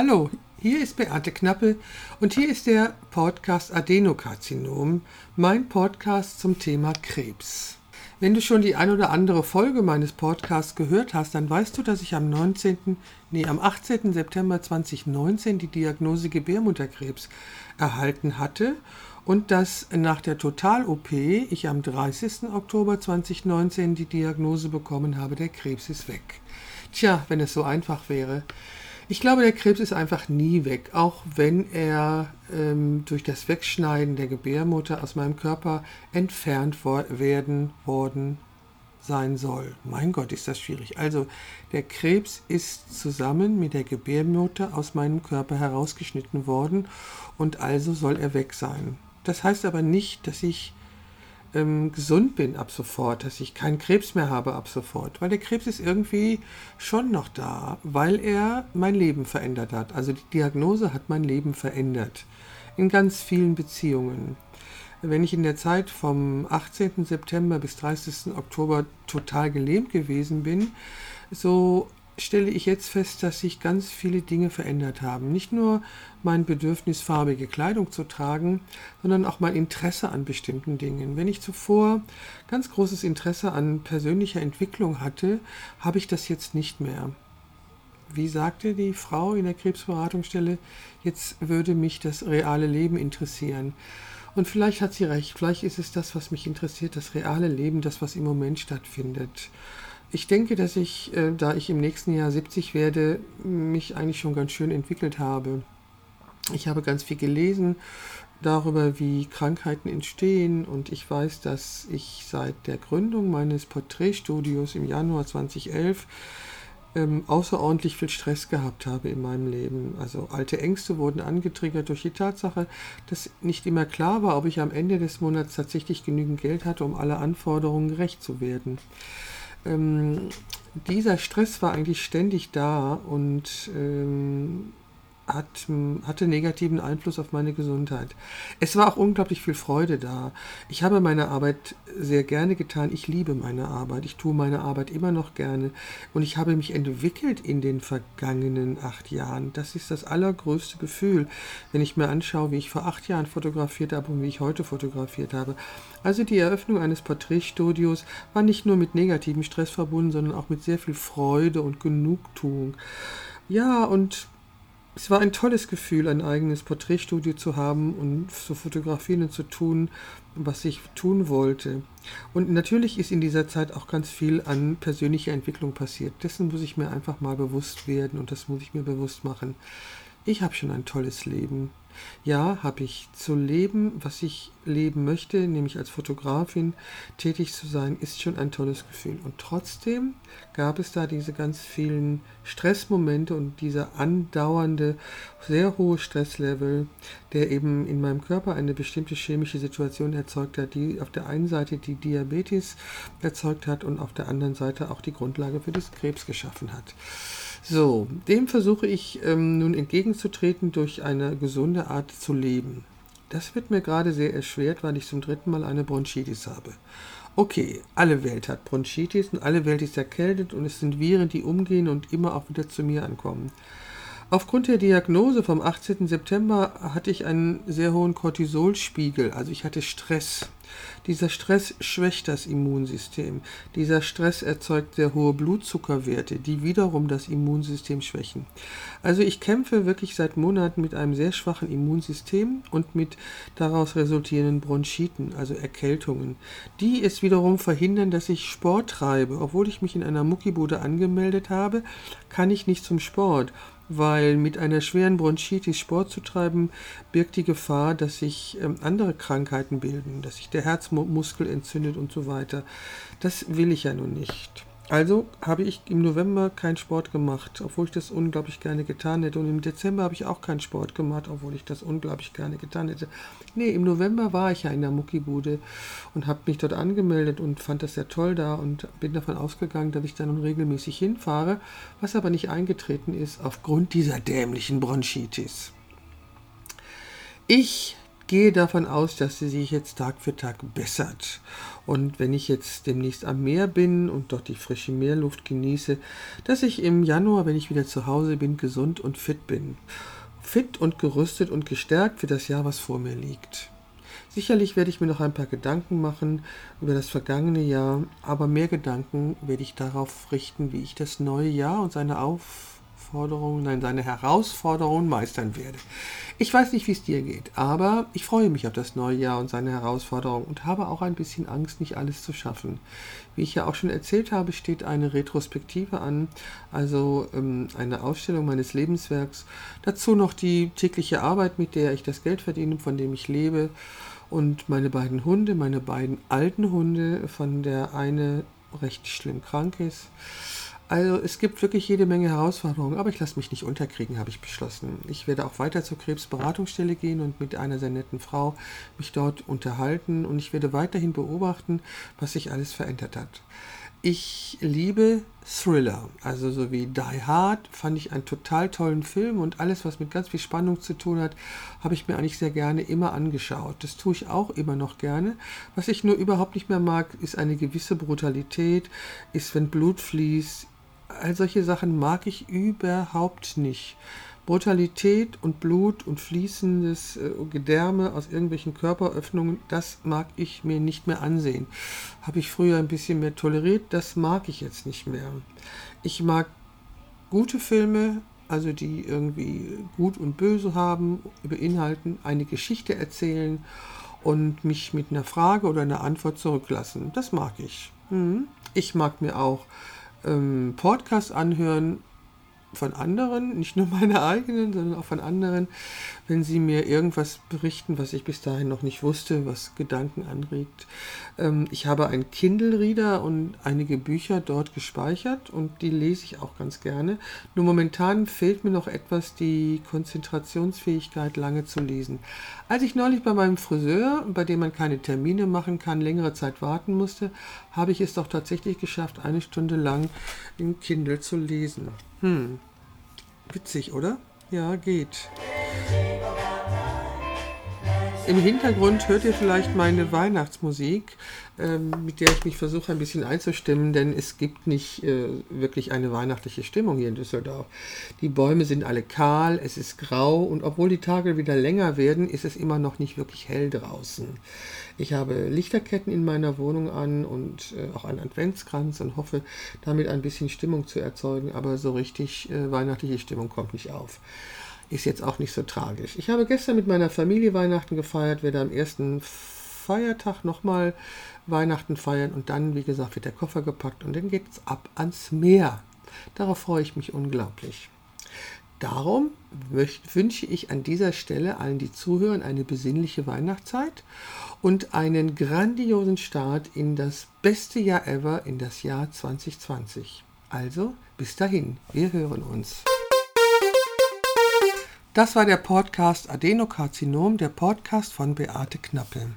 Hallo, hier ist Beate Knappe und hier ist der Podcast Adenokarzinom, mein Podcast zum Thema Krebs. Wenn du schon die ein oder andere Folge meines Podcasts gehört hast, dann weißt du, dass ich am 19., nee, am 18. September 2019 die Diagnose Gebärmutterkrebs erhalten hatte und dass nach der Total-OP ich am 30. Oktober 2019 die Diagnose bekommen habe, der Krebs ist weg. Tja, wenn es so einfach wäre. Ich glaube, der Krebs ist einfach nie weg, auch wenn er ähm, durch das Wegschneiden der Gebärmutter aus meinem Körper entfernt wo werden worden sein soll. Mein Gott, ist das schwierig. Also, der Krebs ist zusammen mit der Gebärmutter aus meinem Körper herausgeschnitten worden und also soll er weg sein. Das heißt aber nicht, dass ich ähm, gesund bin ab sofort, dass ich keinen Krebs mehr habe ab sofort, weil der Krebs ist irgendwie schon noch da, weil er mein Leben verändert hat. Also die Diagnose hat mein Leben verändert in ganz vielen Beziehungen. Wenn ich in der Zeit vom 18. September bis 30. Oktober total gelähmt gewesen bin, so stelle ich jetzt fest, dass sich ganz viele Dinge verändert haben. Nicht nur mein Bedürfnis, farbige Kleidung zu tragen, sondern auch mein Interesse an bestimmten Dingen. Wenn ich zuvor ganz großes Interesse an persönlicher Entwicklung hatte, habe ich das jetzt nicht mehr. Wie sagte die Frau in der Krebsberatungsstelle, jetzt würde mich das reale Leben interessieren. Und vielleicht hat sie recht, vielleicht ist es das, was mich interessiert, das reale Leben, das, was im Moment stattfindet. Ich denke, dass ich, äh, da ich im nächsten Jahr 70 werde, mich eigentlich schon ganz schön entwickelt habe. Ich habe ganz viel gelesen darüber, wie Krankheiten entstehen und ich weiß, dass ich seit der Gründung meines Porträtstudios im Januar 2011 ähm, außerordentlich viel Stress gehabt habe in meinem Leben. Also alte Ängste wurden angetriggert durch die Tatsache, dass nicht immer klar war, ob ich am Ende des Monats tatsächlich genügend Geld hatte, um alle Anforderungen gerecht zu werden ähm, dieser Stress war eigentlich ständig da und ähm, hat, hatte negativen Einfluss auf meine Gesundheit. Es war auch unglaublich viel Freude da. Ich habe meine Arbeit sehr gerne getan. Ich liebe meine Arbeit. Ich tue meine Arbeit immer noch gerne. Und ich habe mich entwickelt in den vergangenen acht Jahren. Das ist das allergrößte Gefühl, wenn ich mir anschaue, wie ich vor acht Jahren fotografiert habe und wie ich heute fotografiert habe. Also die Eröffnung eines Porträtstudios war nicht nur mit negativem Stress verbunden, sondern auch mit sehr viel Freude und Genugtuung. Ja, und es war ein tolles Gefühl, ein eigenes Porträtstudio zu haben und zu fotografieren und zu tun, was ich tun wollte. Und natürlich ist in dieser Zeit auch ganz viel an persönlicher Entwicklung passiert. Dessen muss ich mir einfach mal bewusst werden und das muss ich mir bewusst machen. Ich habe schon ein tolles Leben. Ja, habe ich. Zu leben, was ich leben möchte, nämlich als Fotografin tätig zu sein, ist schon ein tolles Gefühl. Und trotzdem gab es da diese ganz vielen Stressmomente und dieser andauernde, sehr hohe Stresslevel, der eben in meinem Körper eine bestimmte chemische Situation erzeugt hat, die auf der einen Seite die Diabetes erzeugt hat und auf der anderen Seite auch die Grundlage für das Krebs geschaffen hat. So, dem versuche ich ähm, nun entgegenzutreten durch eine gesunde Art zu leben. Das wird mir gerade sehr erschwert, weil ich zum dritten Mal eine Bronchitis habe. Okay, alle Welt hat Bronchitis und alle Welt ist erkältet und es sind Viren, die umgehen und immer auch wieder zu mir ankommen. Aufgrund der Diagnose vom 18. September hatte ich einen sehr hohen Cortisolspiegel, also ich hatte Stress. Dieser Stress schwächt das Immunsystem. Dieser Stress erzeugt sehr hohe Blutzuckerwerte, die wiederum das Immunsystem schwächen. Also ich kämpfe wirklich seit Monaten mit einem sehr schwachen Immunsystem und mit daraus resultierenden Bronchiten, also Erkältungen. Die es wiederum verhindern, dass ich Sport treibe. Obwohl ich mich in einer Muckibude angemeldet habe, kann ich nicht zum Sport weil mit einer schweren Bronchitis Sport zu treiben birgt die Gefahr, dass sich ähm, andere Krankheiten bilden, dass sich der Herzmuskel entzündet und so weiter. Das will ich ja nun nicht. Also habe ich im November keinen Sport gemacht, obwohl ich das unglaublich gerne getan hätte. Und im Dezember habe ich auch keinen Sport gemacht, obwohl ich das unglaublich gerne getan hätte. Nee, im November war ich ja in der Muckibude und habe mich dort angemeldet und fand das sehr toll da und bin davon ausgegangen, dass ich da nun regelmäßig hinfahre, was aber nicht eingetreten ist aufgrund dieser dämlichen Bronchitis. Ich gehe davon aus, dass sie sich jetzt Tag für Tag bessert. Und wenn ich jetzt demnächst am Meer bin und dort die frische Meerluft genieße, dass ich im Januar, wenn ich wieder zu Hause bin, gesund und fit bin. Fit und gerüstet und gestärkt für das Jahr, was vor mir liegt. Sicherlich werde ich mir noch ein paar Gedanken machen über das vergangene Jahr, aber mehr Gedanken werde ich darauf richten, wie ich das neue Jahr und seine Aufforderungen, nein, seine Herausforderungen meistern werde. Ich weiß nicht, wie es dir geht, aber ich freue mich auf das neue Jahr und seine Herausforderungen und habe auch ein bisschen Angst, nicht alles zu schaffen. Wie ich ja auch schon erzählt habe, steht eine Retrospektive an, also ähm, eine Ausstellung meines Lebenswerks. Dazu noch die tägliche Arbeit, mit der ich das Geld verdiene, von dem ich lebe und meine beiden Hunde, meine beiden alten Hunde, von der eine recht schlimm krank ist. Also es gibt wirklich jede Menge Herausforderungen, aber ich lasse mich nicht unterkriegen, habe ich beschlossen. Ich werde auch weiter zur Krebsberatungsstelle gehen und mit einer sehr netten Frau mich dort unterhalten und ich werde weiterhin beobachten, was sich alles verändert hat. Ich liebe Thriller, also so wie Die Hard, fand ich einen total tollen Film und alles, was mit ganz viel Spannung zu tun hat, habe ich mir eigentlich sehr gerne immer angeschaut. Das tue ich auch immer noch gerne. Was ich nur überhaupt nicht mehr mag, ist eine gewisse Brutalität, ist, wenn Blut fließt. All solche Sachen mag ich überhaupt nicht. Brutalität und Blut und fließendes äh, Gedärme aus irgendwelchen Körperöffnungen, das mag ich mir nicht mehr ansehen. Habe ich früher ein bisschen mehr toleriert, das mag ich jetzt nicht mehr. Ich mag gute Filme, also die irgendwie gut und böse haben, beinhalten, eine Geschichte erzählen und mich mit einer Frage oder einer Antwort zurücklassen. Das mag ich. Hm. Ich mag mir auch ähm, Podcasts anhören, von anderen, nicht nur meine eigenen, sondern auch von anderen, wenn sie mir irgendwas berichten, was ich bis dahin noch nicht wusste, was Gedanken anregt. Ähm, ich habe einen Kindle-Reader und einige Bücher dort gespeichert und die lese ich auch ganz gerne. Nur momentan fehlt mir noch etwas die Konzentrationsfähigkeit, lange zu lesen. Als ich neulich bei meinem Friseur, bei dem man keine Termine machen kann, längere Zeit warten musste, habe ich es doch tatsächlich geschafft, eine Stunde lang im Kindle zu lesen. Hm. Witzig, oder? Ja, geht. Im Hintergrund hört ihr vielleicht meine Weihnachtsmusik, ähm, mit der ich mich versuche ein bisschen einzustimmen, denn es gibt nicht äh, wirklich eine weihnachtliche Stimmung hier in Düsseldorf. Die Bäume sind alle kahl, es ist grau und obwohl die Tage wieder länger werden, ist es immer noch nicht wirklich hell draußen. Ich habe Lichterketten in meiner Wohnung an und äh, auch einen Adventskranz und hoffe damit ein bisschen Stimmung zu erzeugen, aber so richtig äh, weihnachtliche Stimmung kommt nicht auf ist jetzt auch nicht so tragisch. Ich habe gestern mit meiner Familie Weihnachten gefeiert, werde am ersten Feiertag nochmal Weihnachten feiern und dann, wie gesagt, wird der Koffer gepackt und dann geht es ab ans Meer. Darauf freue ich mich unglaublich. Darum wünsche ich an dieser Stelle allen, die zuhören, eine besinnliche Weihnachtszeit und einen grandiosen Start in das beste Jahr ever, in das Jahr 2020. Also, bis dahin, wir hören uns. Das war der Podcast Adenokarzinom, der Podcast von Beate Knappel.